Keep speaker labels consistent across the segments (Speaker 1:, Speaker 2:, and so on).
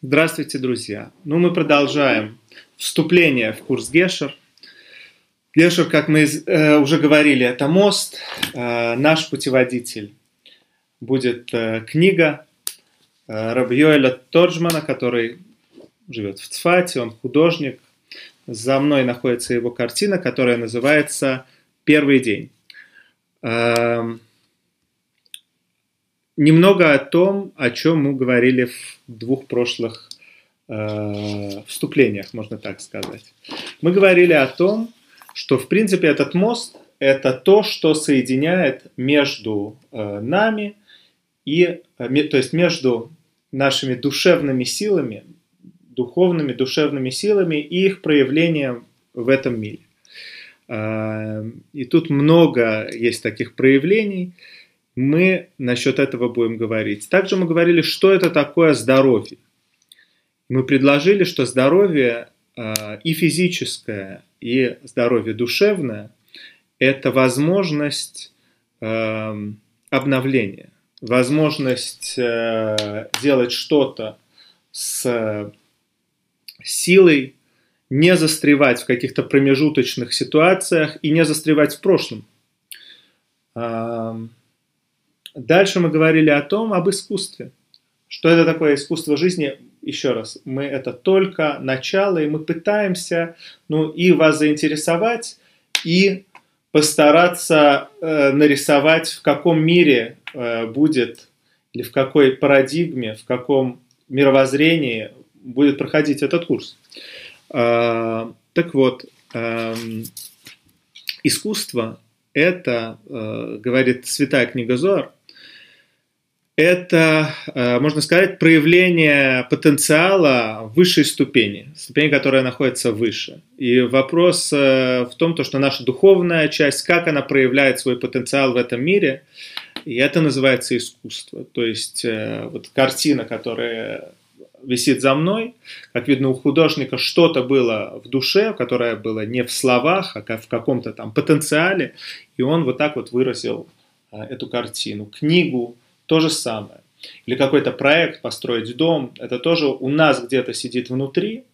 Speaker 1: Здравствуйте, друзья! Ну, мы продолжаем вступление в курс Гешер. Гешер, как мы э, уже говорили, это мост. Э, наш путеводитель будет э, книга э, Рабьёэля Тоджмана, который живет в Цфате, он художник. За мной находится его картина, которая называется «Первый день». Немного о том, о чем мы говорили в двух прошлых э, вступлениях, можно так сказать. Мы говорили о том, что в принципе этот мост это то, что соединяет между э, нами и, э, то есть между нашими душевными силами, духовными душевными силами и их проявлением в этом мире. Э, и тут много есть таких проявлений мы насчет этого будем говорить. Также мы говорили, что это такое здоровье. Мы предложили, что здоровье э, и физическое, и здоровье душевное – это возможность э, обновления, возможность э, делать что-то с силой, не застревать в каких-то промежуточных ситуациях и не застревать в прошлом. Дальше мы говорили о том, об искусстве. Что это такое искусство жизни? Еще раз, мы это только начало, и мы пытаемся ну, и вас заинтересовать, и постараться э, нарисовать, в каком мире э, будет, или в какой парадигме, в каком мировоззрении будет проходить этот курс. Э, так вот, э, искусство – это, э, говорит святая книга Зор, это, э, можно сказать, проявление потенциала высшей ступени, ступени, которая находится выше. И вопрос э, в том, то, что наша духовная часть, как она проявляет свой потенциал в этом мире, и это называется искусство. То есть э, вот картина, которая висит за мной, как видно у художника что-то было в душе, которое было не в словах, а в каком-то там потенциале, и он вот так вот выразил эту картину. Книгу, то же самое. Или какой-то проект, построить дом, это тоже у нас где-то сидит внутри,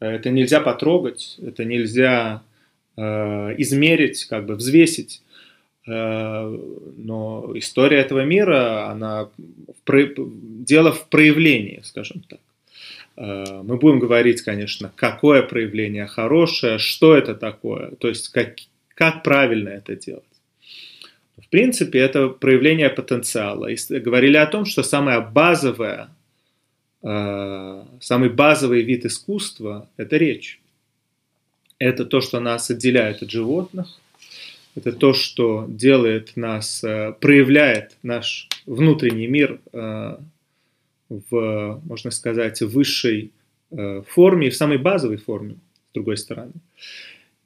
Speaker 1: это нельзя потрогать, это нельзя э, измерить, как бы взвесить. Э, но история этого мира, она в, дело в проявлении, скажем так. Э, мы будем говорить, конечно, какое проявление хорошее, что это такое, то есть как, как правильно это делать. В принципе, это проявление потенциала. И говорили о том, что самое базовое, э, самый базовый вид искусства – это речь. Это то, что нас отделяет от животных, это то, что делает нас, э, проявляет наш внутренний мир э, в, можно сказать, высшей форме, в самой базовой форме, с другой стороны.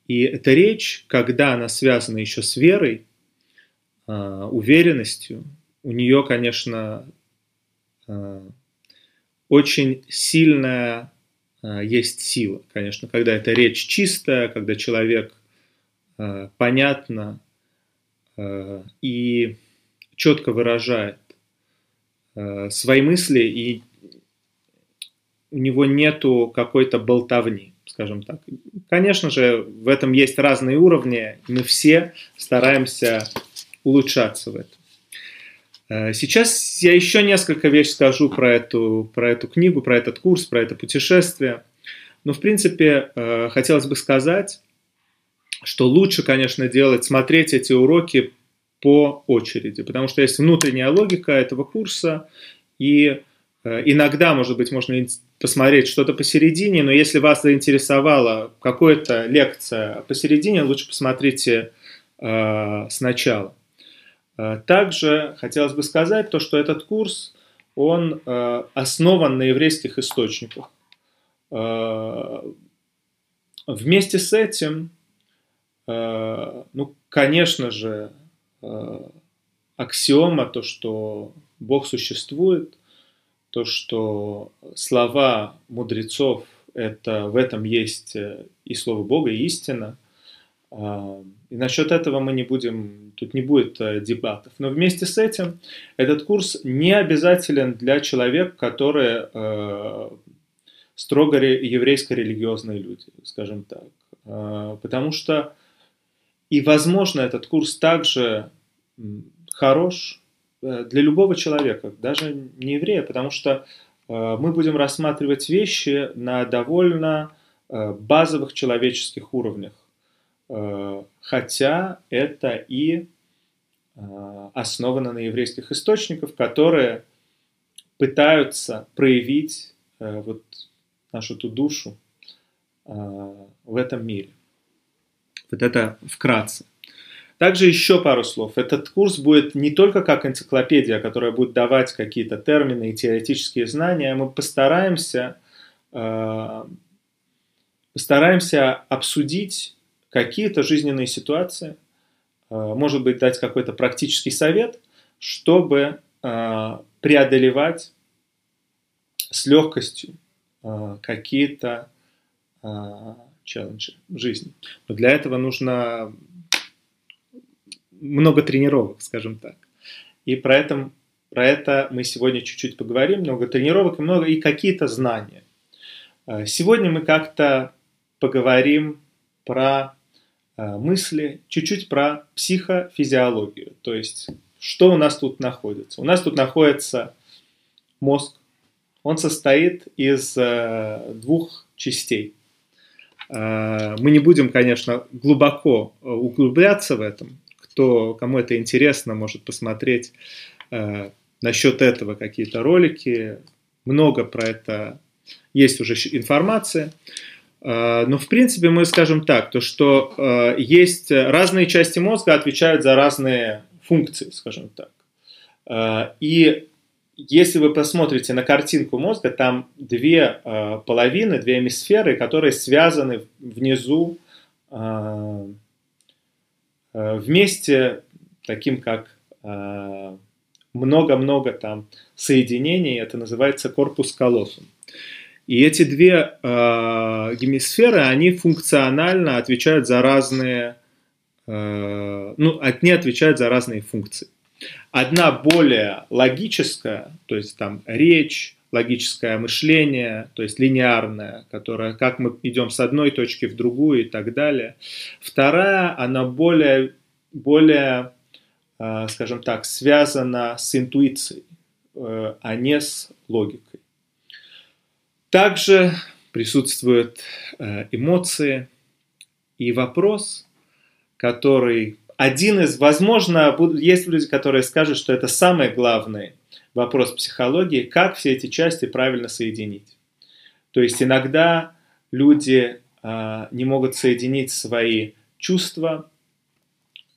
Speaker 1: И эта речь, когда она связана еще с верой, уверенностью. У нее, конечно, а, очень сильная а, есть сила, конечно, когда эта речь чистая, когда человек понятно и четко выражает свои мысли, и у него нету какой-то болтовни, скажем так. Конечно же, в этом есть разные уровни, мы все стараемся улучшаться в этом. Э, сейчас я еще несколько вещей скажу про эту, про эту книгу, про этот курс, про это путешествие. Но, в принципе, э, хотелось бы сказать, что лучше, конечно, делать, смотреть эти уроки по очереди, потому что есть внутренняя логика этого курса, и э, иногда, может быть, можно посмотреть что-то посередине, но если вас заинтересовала какая-то лекция посередине, лучше посмотрите э, сначала. Э, также хотелось бы сказать то, что этот курс, он э, основан на еврейских источниках. Э, вместе с этим, ну, конечно же, аксиома, то, что Бог существует, то, что слова мудрецов, это, в этом есть и Слово Бога, и истина – И насчет этого мы не будем, тут не будет э, дебатов. Но вместе с этим этот курс не обязателен для человека, которые э, строго еврейско-религиозные люди, скажем так. Э, потому что и, возможно, этот курс также хорош э, для любого человека, даже не еврея, потому что э, мы будем рассматривать вещи на довольно э, базовых человеческих уровнях. Э, хотя это и э, основано на еврейских источниках, которые пытаются проявить э, вот нашу ту душу в этом мире. Вот это вкратце. Также еще пару слов. Этот курс будет не только как энциклопедия, которая будет давать какие-то термины и теоретические знания. Мы постараемся, постараемся обсудить какие-то жизненные ситуации, э, может быть, дать какой-то практический совет, чтобы э, преодолевать с легкостью э, какие-то челленджи в жизни. Но для этого нужно много тренировок, скажем так. И про это, про это мы сегодня чуть-чуть поговорим. Много тренировок и много и какие-то знания. Сегодня мы как-то поговорим про мысли, чуть-чуть про психофизиологию, то есть что у нас тут находится. У нас тут находится мозг. Он состоит из э, двух частей. Э, мы не будем, конечно, глубоко углубляться в этом. Кто, кому это интересно, может посмотреть насчет этого какие-то ролики. Много про это есть уже информация. Э, но, в принципе, мы скажем так, то, что э, есть разные части мозга отвечают за разные функции, скажем так. Э, и если вы посмотрите на картинку мозга, там две половины, две гемисферы, которые связаны внизу вместе, таким как много-много там соединений, это называется корпус колоссум. И эти две э, гемисферы, они функционально отвечают за разные, э, ну, они отвечают за разные функции. Одна более логическая, то есть там речь, логическое мышление, то есть линеарное, которое, как мы идем с одной точки в другую и так далее. Вторая, она более, более э, скажем так, связана с интуицией, э, а не с логикой. Также присутствуют э, эмоции и вопрос, который один из, возможно, есть люди, которые скажут, что это самый главный вопрос психологии, как все эти части правильно соединить. То есть иногда люди э, не могут соединить свои чувства,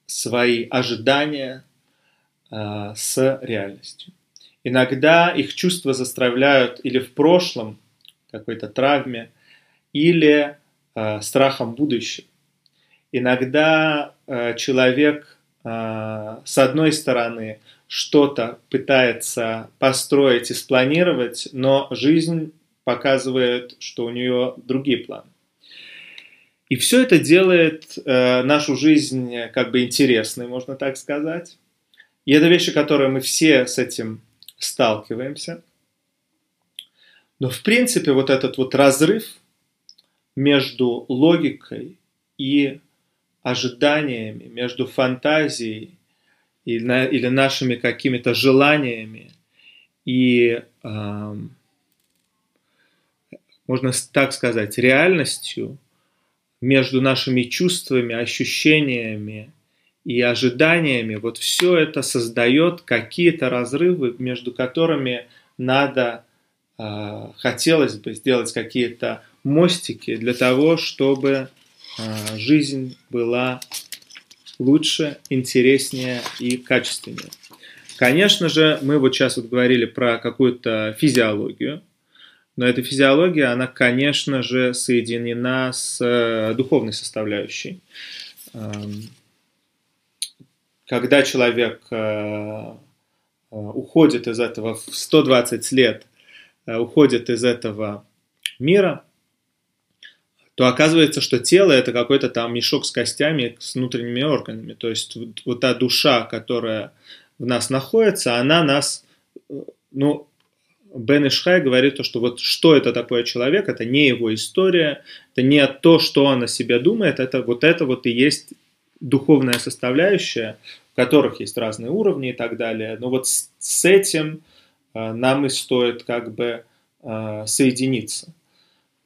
Speaker 1: свои ожидания э, с реальностью. Иногда их чувства заставляют или в прошлом какой-то травме или э, страхом будущего. Иногда э, человек э, с одной стороны что-то пытается построить и спланировать, но жизнь показывает, что у нее другие планы. И все это делает э, нашу жизнь как бы интересной, можно так сказать. И это вещи, которые мы все с этим сталкиваемся. Но в принципе вот этот вот разрыв между логикой и ожиданиями, между фантазией или, нашими какими-то желаниями и, э, можно так сказать, реальностью, между нашими чувствами, ощущениями и ожиданиями, вот все это создает какие-то разрывы, между которыми надо хотелось бы сделать какие-то мостики для того, чтобы а, жизнь была лучше, интереснее и качественнее. Конечно же, мы вот сейчас вот говорили про какую-то физиологию, но эта физиология, она, конечно же, соединена с э, духовной составляющей. Когда человек э, э, уходит из этого в 120 лет Э, уходит из этого мира, то оказывается, что тело это какой-то там мешок с костями, с внутренними органами. То есть вот, вот та душа, которая в нас находится, она нас, ну, Бен Ишхай говорит, то, что вот что это такое человек, это не его история, это не то, что он о себе думает, это вот это вот и есть духовная составляющая, в которых есть разные уровни и так далее. Но вот с, с этим э, нам и стоит как бы э, соединиться.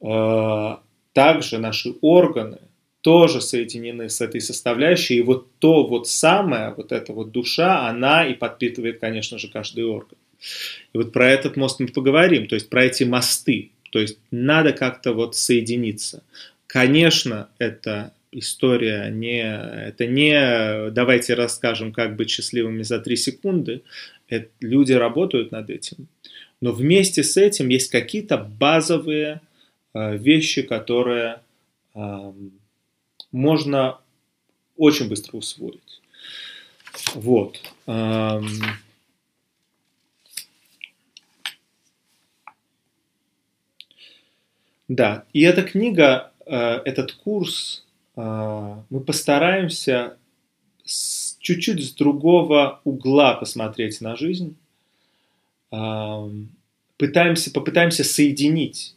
Speaker 1: Э, также наши органы тоже соединены с этой составляющей, и вот то вот самое, вот эта вот душа, она и подпитывает, конечно же, каждый орган. И вот про этот мост мы поговорим, то есть про эти мосты. То есть надо как-то вот соединиться. Конечно, это история не, это не давайте расскажем, как быть счастливыми за три секунды. Это, люди работают над этим. Но вместе с этим есть какие-то базовые э, вещи, которые э, можно очень быстро усвоить. Вот. Эм, Да, и эта книга, э, этот курс, мы постараемся чуть-чуть с другого угла посмотреть на жизнь. Пытаемся, попытаемся соединить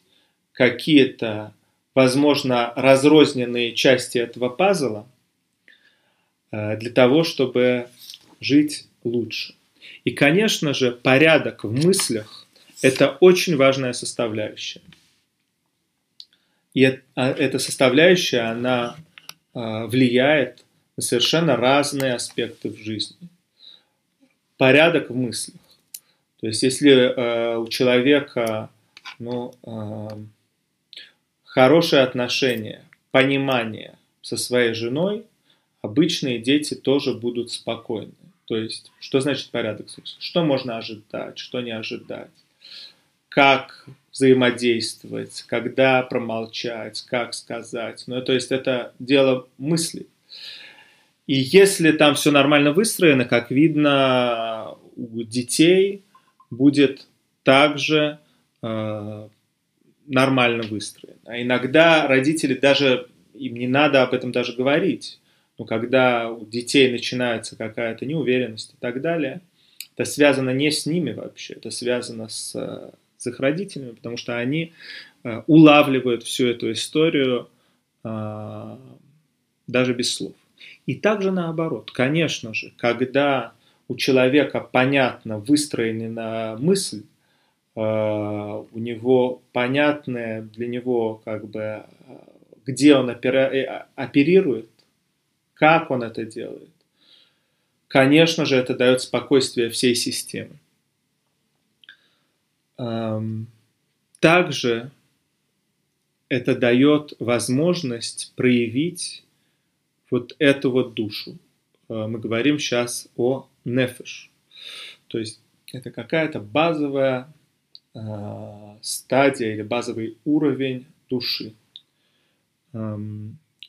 Speaker 1: какие-то, возможно, разрозненные части этого пазла э, для того, чтобы жить лучше. И, конечно же, порядок в мыслях – это очень важная составляющая. И а, эта составляющая, она а, влияет на совершенно разные аспекты в жизни. Порядок в мыслях. То есть, если а, у человека ну, хорошие отношения, понимание со своей женой, обычные дети тоже будут спокойны. То есть, что значит порядок? Что можно ожидать, что не ожидать? Как взаимодействовать, когда промолчать, как сказать. Ну, то есть это дело мысли. И если там все нормально выстроено, как видно, у детей будет также э, нормально выстроено. А иногда родители даже, им не надо об этом даже говорить. Но когда у детей начинается какая-то неуверенность и так далее, это связано не с ними вообще, это связано с с их родителями, потому что они э, улавливают всю эту историю э, даже без слов. И также наоборот, конечно же, когда у человека понятно выстроена мысль, э, у него понятное для него как бы где он оперирует, как он это делает. Конечно же, это дает спокойствие всей системе. Также это дает возможность проявить вот эту вот душу. А, мы говорим сейчас о нефеш. То есть это какая-то базовая э, стадия или базовый уровень души.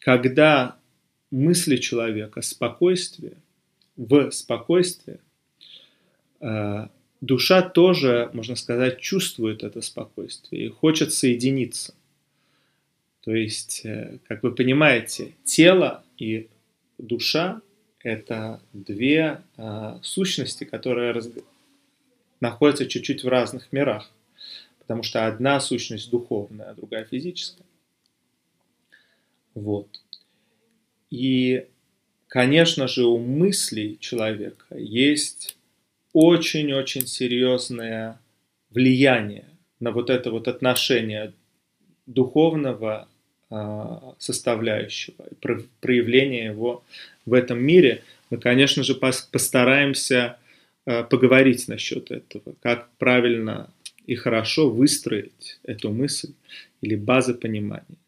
Speaker 1: Когда мысли человека, спокойствие, в спокойствие, э, душа тоже, можно сказать, чувствует это спокойствие и хочет соединиться. То есть, э, как вы понимаете, тело и душа – это две а, сущности, которые раз... находятся чуть-чуть в разных мирах, потому что одна сущность духовная, а другая физическая. Вот. И, конечно же, у мыслей человека есть очень-очень серьезное влияние на вот это вот отношение духовного а, составляющего, проявления его в этом мире, мы, конечно же, постараемся а, поговорить насчет этого, как правильно и хорошо выстроить эту мысль или базы понимания.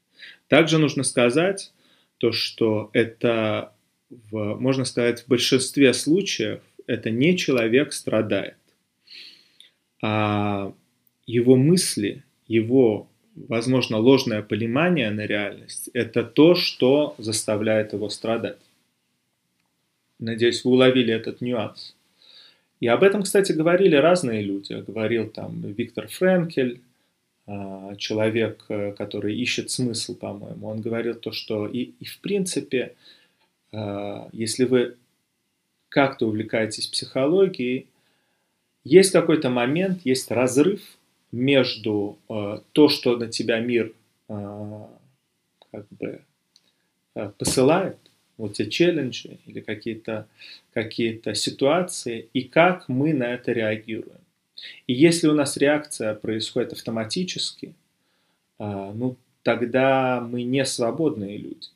Speaker 1: Также нужно сказать то, что это, в, можно сказать, в большинстве случаев это не человек страдает, а его мысли, его, возможно, ложное понимание на реальность – это то, что заставляет его страдать. Надеюсь, вы уловили этот нюанс. И об этом, кстати, говорили разные люди. Говорил там Виктор Френкель, а, человек, э, который ищет смысл, по-моему, он говорил то, что и, и в принципе, а, если вы как-то увлекаетесь психологией, есть какой-то момент, есть разрыв между а, то, что на тебя мир как бы посылает, вот те челленджи или какие-то какие ситуации, и как мы на это реагируем. И если у нас реакция происходит автоматически, а, ну, тогда мы не свободные люди.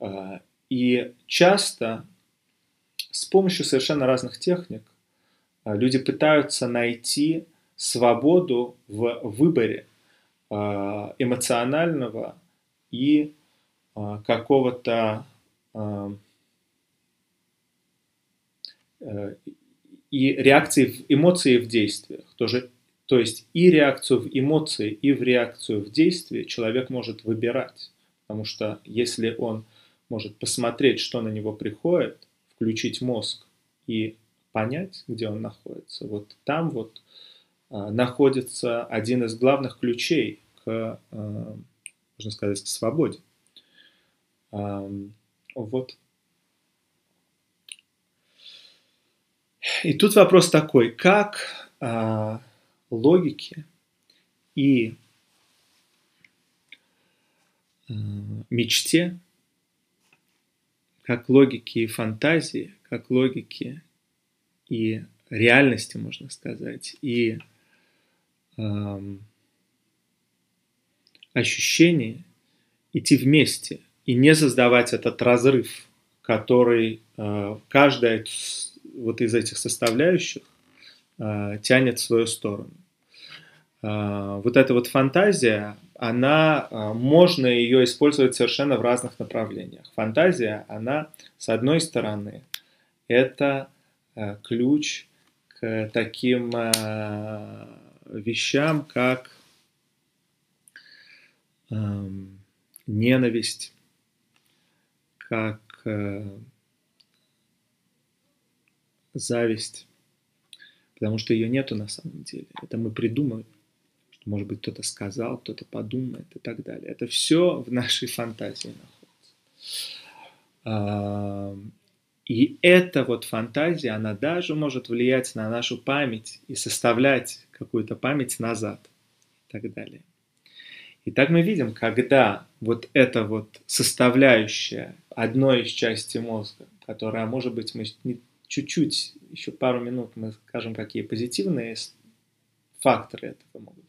Speaker 1: А, и часто с помощью совершенно разных техник а, люди пытаются найти свободу в выборе эмоционального и какого-то э, и реакции в эмоции в действиях. Тоже, то есть и реакцию в эмоции, и в реакцию в действии человек может выбирать. Потому что если он может посмотреть, что на него приходит, включить мозг и понять, где он находится, вот там вот а, находится один из главных ключей к, а, можно сказать, к свободе. Вот. И тут вопрос такой, как а, логики и мечте, как логики и фантазии, как логики и реальности, можно сказать, и а, ощущения идти вместе и не создавать этот разрыв, который а, каждая вот из этих составляющих э, тянет в свою сторону. Э, вот эта вот фантазия, она, э, можно ее использовать совершенно в разных направлениях. Фантазия, она, с одной стороны, это э, ключ к таким э, вещам, как ненависть, как э, зависть, потому что ее нету на самом деле. Это мы придумываем, что, может быть, кто-то сказал, кто-то подумает и так далее. Это все в нашей фантазии находится. И эта вот фантазия, она даже может влиять на нашу память и составлять какую-то память назад и так далее. И так мы видим, когда вот эта вот составляющая одной из части мозга, которая, может быть, мы чуть-чуть, еще пару минут мы скажем, какие позитивные факторы этого могут.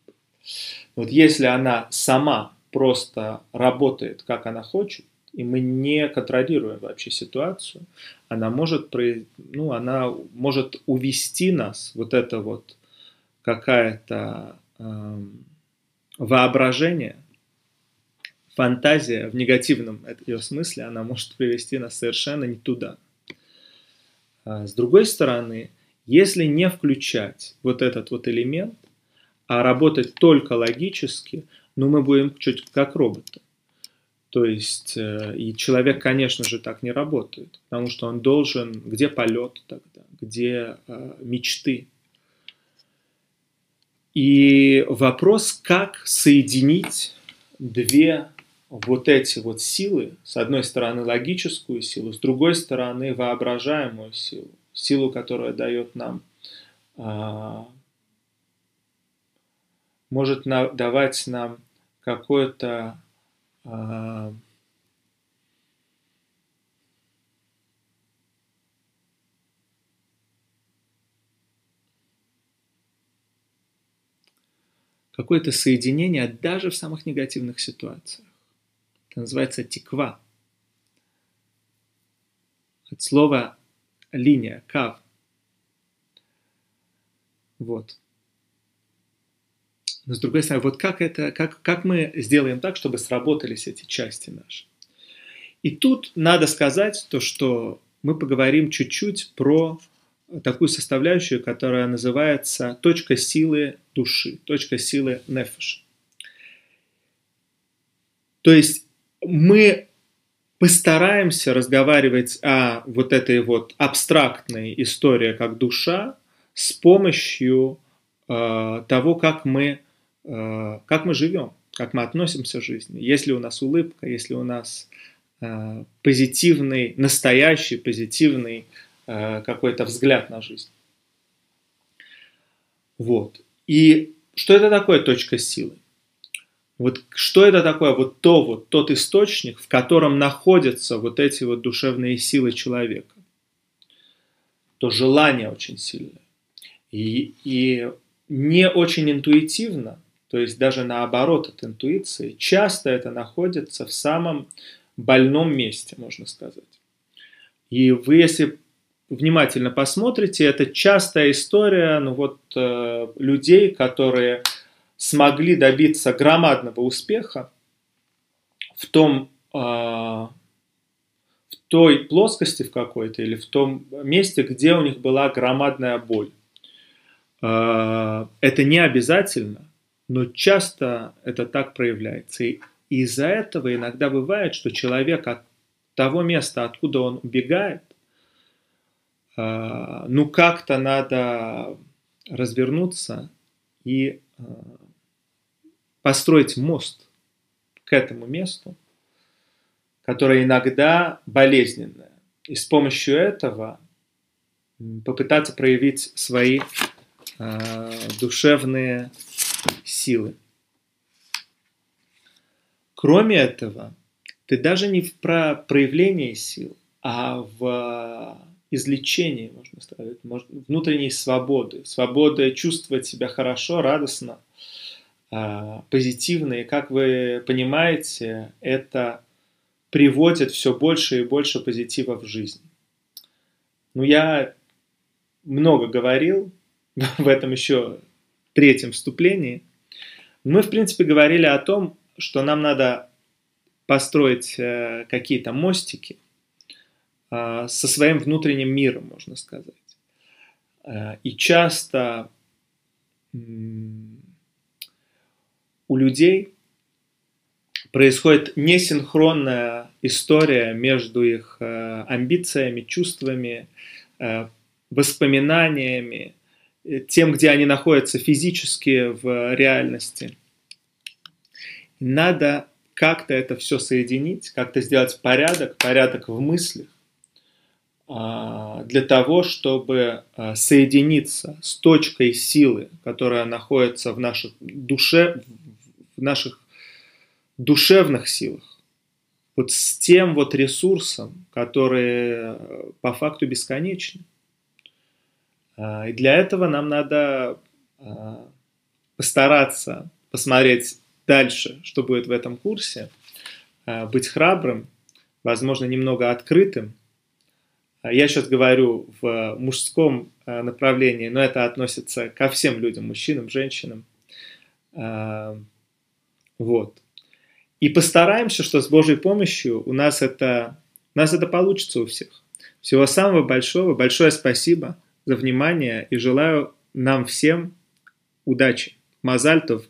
Speaker 1: Вот если она сама просто работает, как она хочет, и мы не контролируем вообще ситуацию, она может, ну, она может увести нас, вот это вот какая-то э, воображение, фантазия в негативном ее смысле, она может привести нас совершенно не туда. А с другой стороны, если не включать вот этот вот элемент, а работать только логически, ну мы будем чуть как роботы. То есть, э, и человек, конечно же, так не работает, потому что он должен, где полет тогда, где э, мечты. И вопрос, как соединить две вот эти вот силы, с одной стороны логическую силу, с другой стороны воображаемую силу, силу, которая дает нам, а, может давать нам какое-то а, какое-то соединение даже в самых негативных ситуациях. Это называется тиква. От слова линия, кав. Вот. Но с другой стороны, вот как это, как, как мы сделаем так, чтобы сработались эти части наши. И тут надо сказать то, что мы поговорим чуть-чуть про такую составляющую, которая называется точка силы души, точка силы нефеш. То есть мы постараемся разговаривать о вот этой вот абстрактной истории как душа с помощью э, того, как мы как мы живем, как мы относимся к жизни, есть ли у нас улыбка, есть ли у нас э, позитивный, настоящий позитивный э, какой-то взгляд на жизнь. Вот. И что это такое точка силы? Вот что это такое? Вот то вот тот источник, в котором находятся вот эти вот душевные силы человека. То желание очень сильное. И, и не очень интуитивно, то есть даже наоборот от интуиции, часто это находится в самом больном месте, можно сказать. И вы, если внимательно посмотрите, это частая история ну вот, э, людей, которые смогли добиться громадного успеха в том, в той плоскости в какой-то или в том месте, где у них была громадная боль. А, это не обязательно, но часто это так проявляется. И из-за этого иногда бывает, что человек от того места, откуда он убегает, а, ну как-то надо развернуться и построить мост к этому месту, которое иногда болезненное. И с помощью этого попытаться проявить свои э, душевные силы. Кроме этого, ты даже не в про проявление сил, а в излечении, можно сказать, внутренней свободы, свободы чувствовать себя хорошо, радостно – а, позитивные, как вы понимаете, это приводит все больше и больше позитива в жизнь. Ну, я много говорил в этом еще третьем вступлении. Мы, в принципе, говорили о том, что нам надо построить э, какие-то мостики а, со своим внутренним миром, можно сказать. Э, и часто у людей происходит несинхронная история между их э, амбициями, чувствами, э, воспоминаниями, э, тем, где они находятся физически в реальности. Надо как-то это все соединить, как-то сделать порядок, порядок в мыслях, а, для того, чтобы соединиться с точкой силы, которая находится в нашей душе, в наших душевных силах, вот с тем вот ресурсом, который э, по факту бесконечен. А, и для этого нам надо а, постараться посмотреть дальше, что будет в этом курсе, а, быть храбрым, возможно, немного открытым. Я сейчас говорю в мужском направлении, но это относится ко всем людям, мужчинам, женщинам. Вот. И постараемся, что с Божьей помощью у нас это, у нас это получится у всех. Всего самого большого, большое спасибо за внимание и желаю нам всем удачи. Мазальтов.